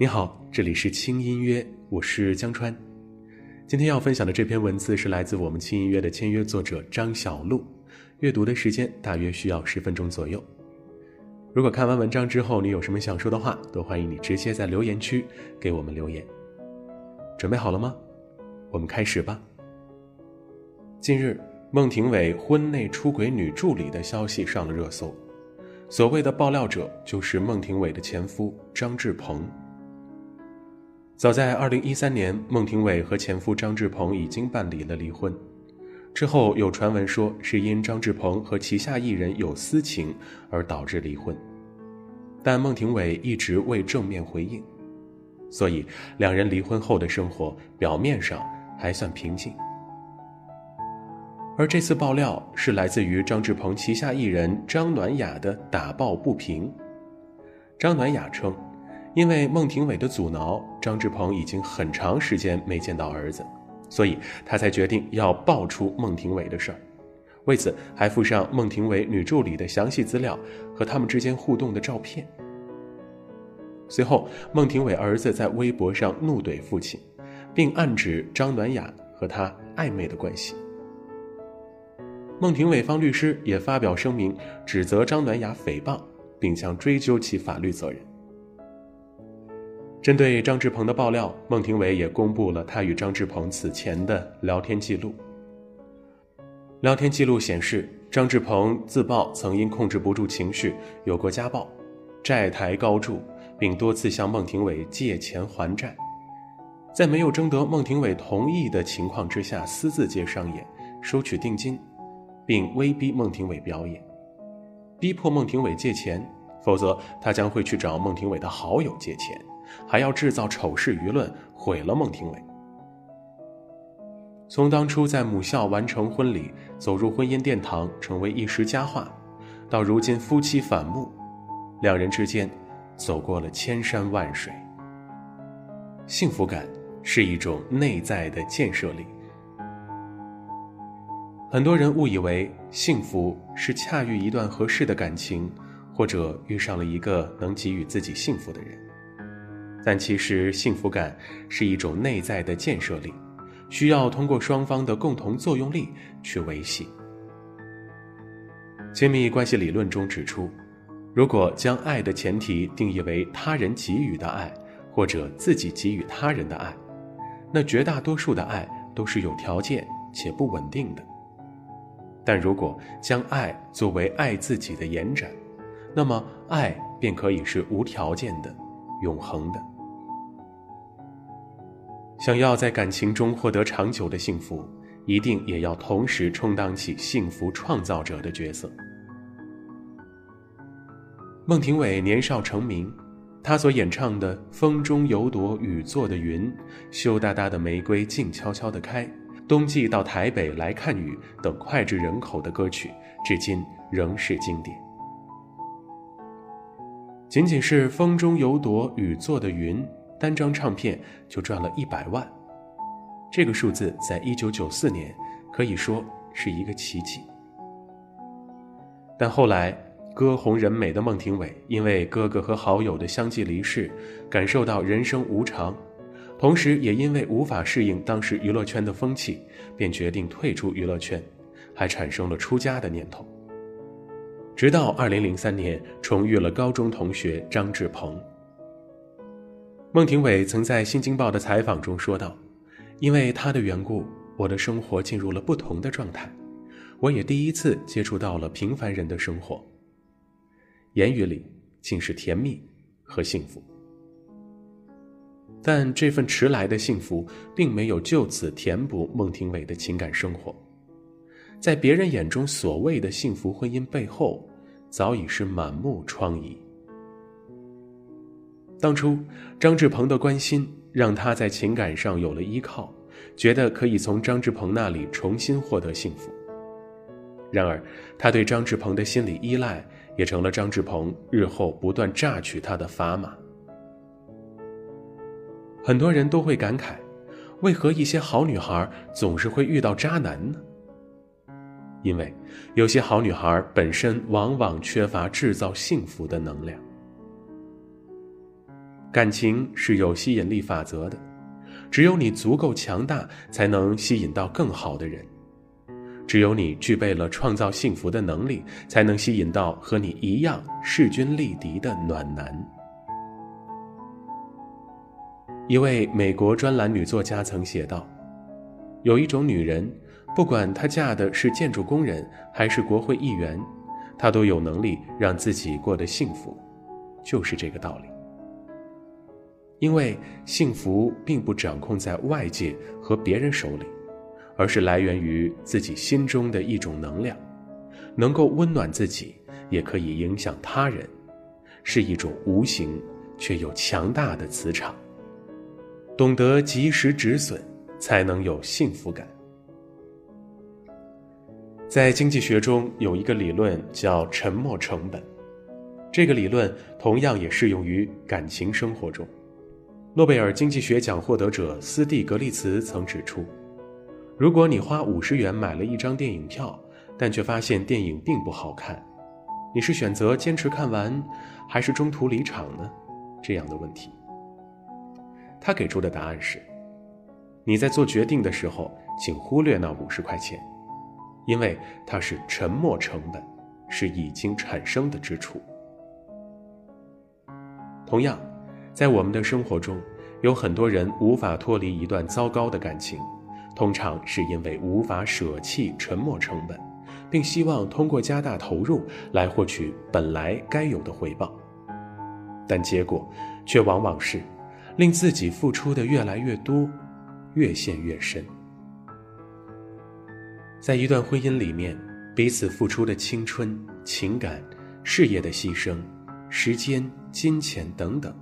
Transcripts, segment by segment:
你好，这里是轻音乐，我是江川。今天要分享的这篇文字是来自我们轻音乐的签约作者张小璐，阅读的时间大约需要十分钟左右。如果看完文章之后你有什么想说的话，都欢迎你直接在留言区给我们留言。准备好了吗？我们开始吧。近日，孟庭苇婚内出轨女助理的消息上了热搜，所谓的爆料者就是孟庭苇的前夫张志鹏。早在2013年，孟庭苇和前夫张志鹏已经办理了离婚，之后有传闻说是因张志鹏和旗下艺人有私情而导致离婚，但孟庭苇一直未正面回应，所以两人离婚后的生活表面上还算平静。而这次爆料是来自于张志鹏旗下艺人张暖雅的打抱不平。张暖雅称，因为孟庭苇的阻挠，张志鹏已经很长时间没见到儿子，所以他才决定要爆出孟庭苇的事儿。为此，还附上孟庭苇女助理的详细资料和他们之间互动的照片。随后，孟庭苇儿子在微博上怒怼父亲，并暗指张暖雅和他暧昧的关系。孟庭苇方律师也发表声明，指责张暖雅诽谤，并将追究其法律责任。针对张志鹏的爆料，孟庭苇也公布了他与张志鹏此前的聊天记录。聊天记录显示，张志鹏自曝曾因控制不住情绪，有过家暴，债台高筑，并多次向孟庭苇借钱还债，在没有征得孟庭苇同意的情况之下，私自接商演，收取定金。并威逼孟庭苇表演，逼迫孟庭苇借钱，否则他将会去找孟庭苇的好友借钱，还要制造丑事舆论，毁了孟庭苇。从当初在母校完成婚礼，走入婚姻殿堂，成为一时佳话，到如今夫妻反目，两人之间走过了千山万水。幸福感是一种内在的建设力。很多人误以为幸福是恰遇一段合适的感情，或者遇上了一个能给予自己幸福的人。但其实，幸福感是一种内在的建设力，需要通过双方的共同作用力去维系。亲密关系理论中指出，如果将爱的前提定义为他人给予的爱，或者自己给予他人的爱，那绝大多数的爱都是有条件且不稳定的。但如果将爱作为爱自己的延展，那么爱便可以是无条件的、永恒的。想要在感情中获得长久的幸福，一定也要同时充当起幸福创造者的角色。孟庭苇年少成名，她所演唱的《风中有朵雨做的云》，羞答答的玫瑰静悄悄地开。冬季到台北来看雨等脍炙人口的歌曲，至今仍是经典。仅仅是《风中有朵雨做的云》单张唱片就赚了一百万，这个数字在一九九四年可以说是一个奇迹。但后来，歌红人美的孟庭苇因为哥哥和好友的相继离世，感受到人生无常。同时，也因为无法适应当时娱乐圈的风气，便决定退出娱乐圈，还产生了出家的念头。直到2003年重遇了高中同学张志鹏。孟庭苇曾在《新京报》的采访中说道：“因为他的缘故，我的生活进入了不同的状态，我也第一次接触到了平凡人的生活。言语里尽是甜蜜和幸福。”但这份迟来的幸福，并没有就此填补孟庭苇的情感生活。在别人眼中所谓的幸福婚姻背后，早已是满目疮痍。当初张志鹏的关心，让他在情感上有了依靠，觉得可以从张志鹏那里重新获得幸福。然而，他对张志鹏的心理依赖，也成了张志鹏日后不断榨取他的砝码。很多人都会感慨，为何一些好女孩总是会遇到渣男呢？因为有些好女孩本身往往缺乏制造幸福的能量。感情是有吸引力法则的，只有你足够强大，才能吸引到更好的人；只有你具备了创造幸福的能力，才能吸引到和你一样势均力敌的暖男。一位美国专栏女作家曾写道：“有一种女人，不管她嫁的是建筑工人还是国会议员，她都有能力让自己过得幸福，就是这个道理。”因为幸福并不掌控在外界和别人手里，而是来源于自己心中的一种能量，能够温暖自己，也可以影响他人，是一种无形却又强大的磁场。懂得及时止损，才能有幸福感。在经济学中有一个理论叫沉没成本，这个理论同样也适用于感情生活中。诺贝尔经济学奖获得者斯蒂格利茨曾指出，如果你花五十元买了一张电影票，但却发现电影并不好看，你是选择坚持看完，还是中途离场呢？这样的问题，他给出的答案是：你在做决定的时候，请忽略那五十块钱，因为它是沉没成本，是已经产生的支出。同样。在我们的生活中，有很多人无法脱离一段糟糕的感情，通常是因为无法舍弃沉没成本，并希望通过加大投入来获取本来该有的回报，但结果却往往是令自己付出的越来越多，越陷越深。在一段婚姻里面，彼此付出的青春、情感、事业的牺牲、时间、金钱等等。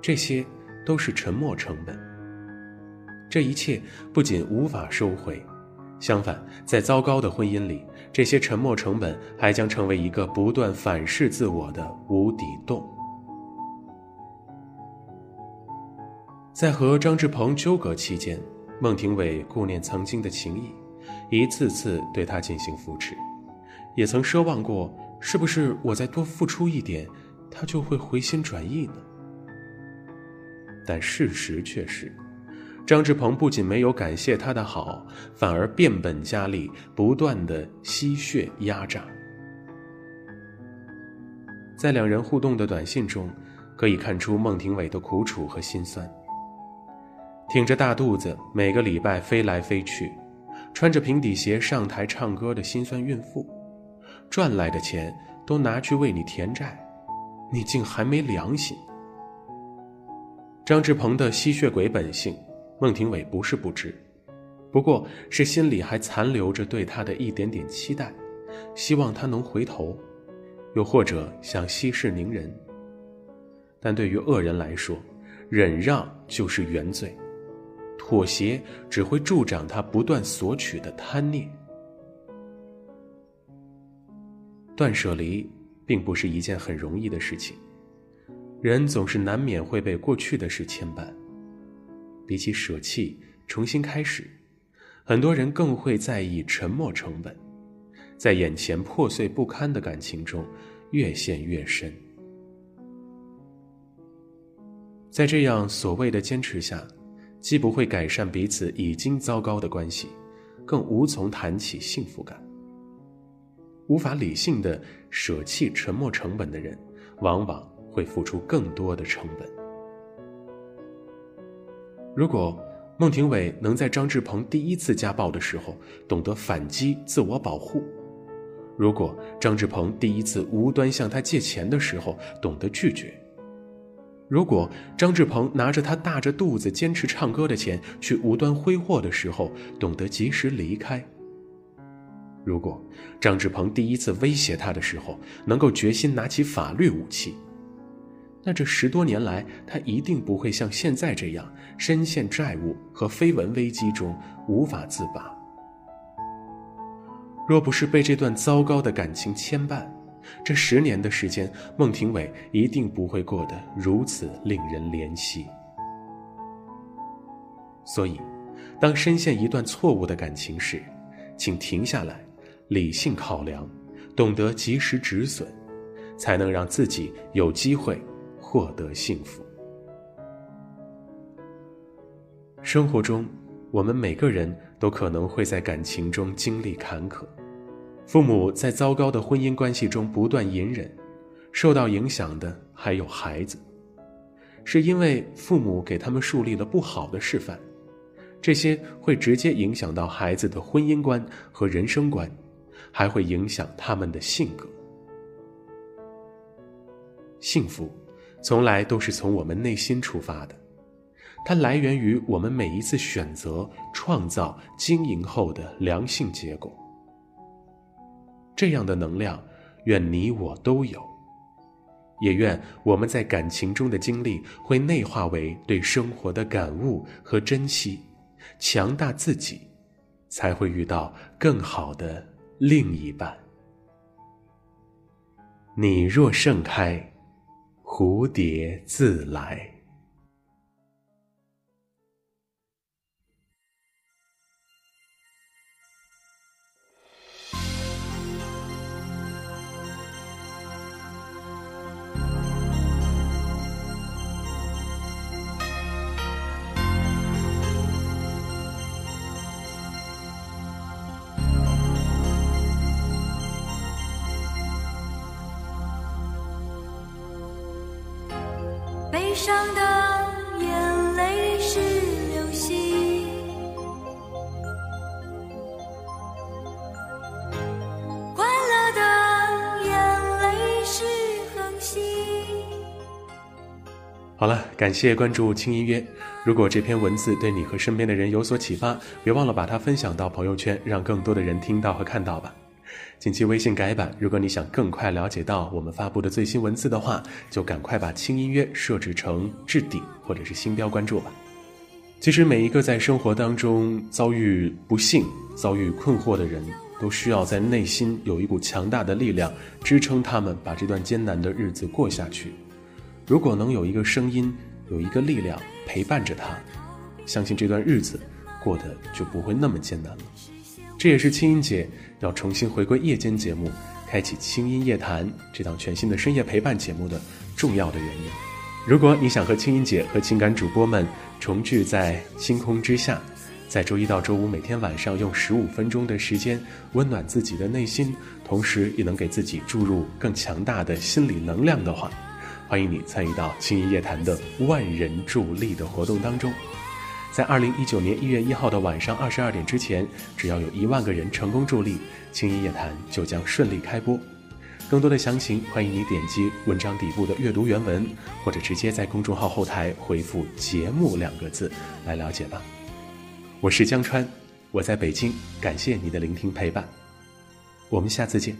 这些都是沉没成本。这一切不仅无法收回，相反，在糟糕的婚姻里，这些沉没成本还将成为一个不断反噬自我的无底洞。在和张志鹏纠葛期间，孟庭苇顾念曾经的情谊，一次次对他进行扶持，也曾奢望过，是不是我再多付出一点，他就会回心转意呢？但事实却是，张志鹏不仅没有感谢他的好，反而变本加厉，不断的吸血压榨。在两人互动的短信中，可以看出孟庭苇的苦楚和心酸。挺着大肚子，每个礼拜飞来飞去，穿着平底鞋上台唱歌的心酸孕妇，赚来的钱都拿去为你填债，你竟还没良心！张志鹏的吸血鬼本性，孟庭苇不是不知，不过是心里还残留着对他的一点点期待，希望他能回头，又或者想息事宁人。但对于恶人来说，忍让就是原罪，妥协只会助长他不断索取的贪念。断舍离并不是一件很容易的事情。人总是难免会被过去的事牵绊，比起舍弃、重新开始，很多人更会在意沉没成本，在眼前破碎不堪的感情中越陷越深。在这样所谓的坚持下，既不会改善彼此已经糟糕的关系，更无从谈起幸福感。无法理性的舍弃沉没成本的人，往往。会付出更多的成本。如果孟庭苇能在张志鹏第一次家暴的时候懂得反击、自我保护；如果张志鹏第一次无端向他借钱的时候懂得拒绝；如果张志鹏拿着他大着肚子坚持唱歌的钱去无端挥霍的时候懂得及时离开；如果张志鹏第一次威胁他的时候能够决心拿起法律武器。那这十多年来，他一定不会像现在这样深陷债务和绯闻危机中无法自拔。若不是被这段糟糕的感情牵绊，这十年的时间孟庭苇一定不会过得如此令人怜惜。所以当深陷一段错误的感情时请停下来理性考量懂得及时止损才能让自己有机会获得幸福。生活中我们每个人都可能会在感情中经历坎坷父母在糟糕的婚姻关系中不断隐忍，受到影响的还有孩子，是因为父母给他们树立了不好的示范，这些会直接影响到孩子的婚姻观和人生观，还会影响他们的性格。幸福，从来都是从我们内心出发的，它来源于我们每一次选择、创造、经营后的良性结果。这样的能量，愿你我都有，也愿我们在感情中的经历会内化为对生活的感悟和珍惜，强大自己，才会遇到更好的另一半。你若盛开。蝴蝶自来。上的眼泪是流星，快乐的眼泪是恒星。好了，感谢关注轻音乐。如果这篇文字对你和身边的人有所启发，别忘了把它分享到朋友圈，让更多的人听到和看到吧。近期微信改版，如果你想更快了解到我们发布的最新文字的话，就赶快把轻音乐设置成置顶或者是星标关注吧。其实每一个在生活当中遭遇不幸、遭遇困惑的人，都需要在内心有一股强大的力量支撑他们把这段艰难的日子过下去。如果能有一个声音、有一个力量陪伴着他，相信这段日子过得就不会那么艰难了。这也是青音姐要重新回归夜间节目，开启清音夜谈这档全新的深夜陪伴节目的重要的原因。如果你想和清音姐和情感主播们重聚在星空之下，在周一到周五每天晚上用十五分钟的时间温暖自己的内心，同时也能给自己注入更强大的心理能量的话，欢迎你参与到清音夜谈的万人助力的活动当中。在二零一九年一月一号的晚上二十二点之前，只要有一万个人成功助力，青音夜谈就将顺利开播。更多的详情，欢迎你点击文章底部的阅读原文，或者直接在公众号后台回复“节目”两个字来了解吧。我是江川，我在北京，感谢你的聆听陪伴，我们下次见。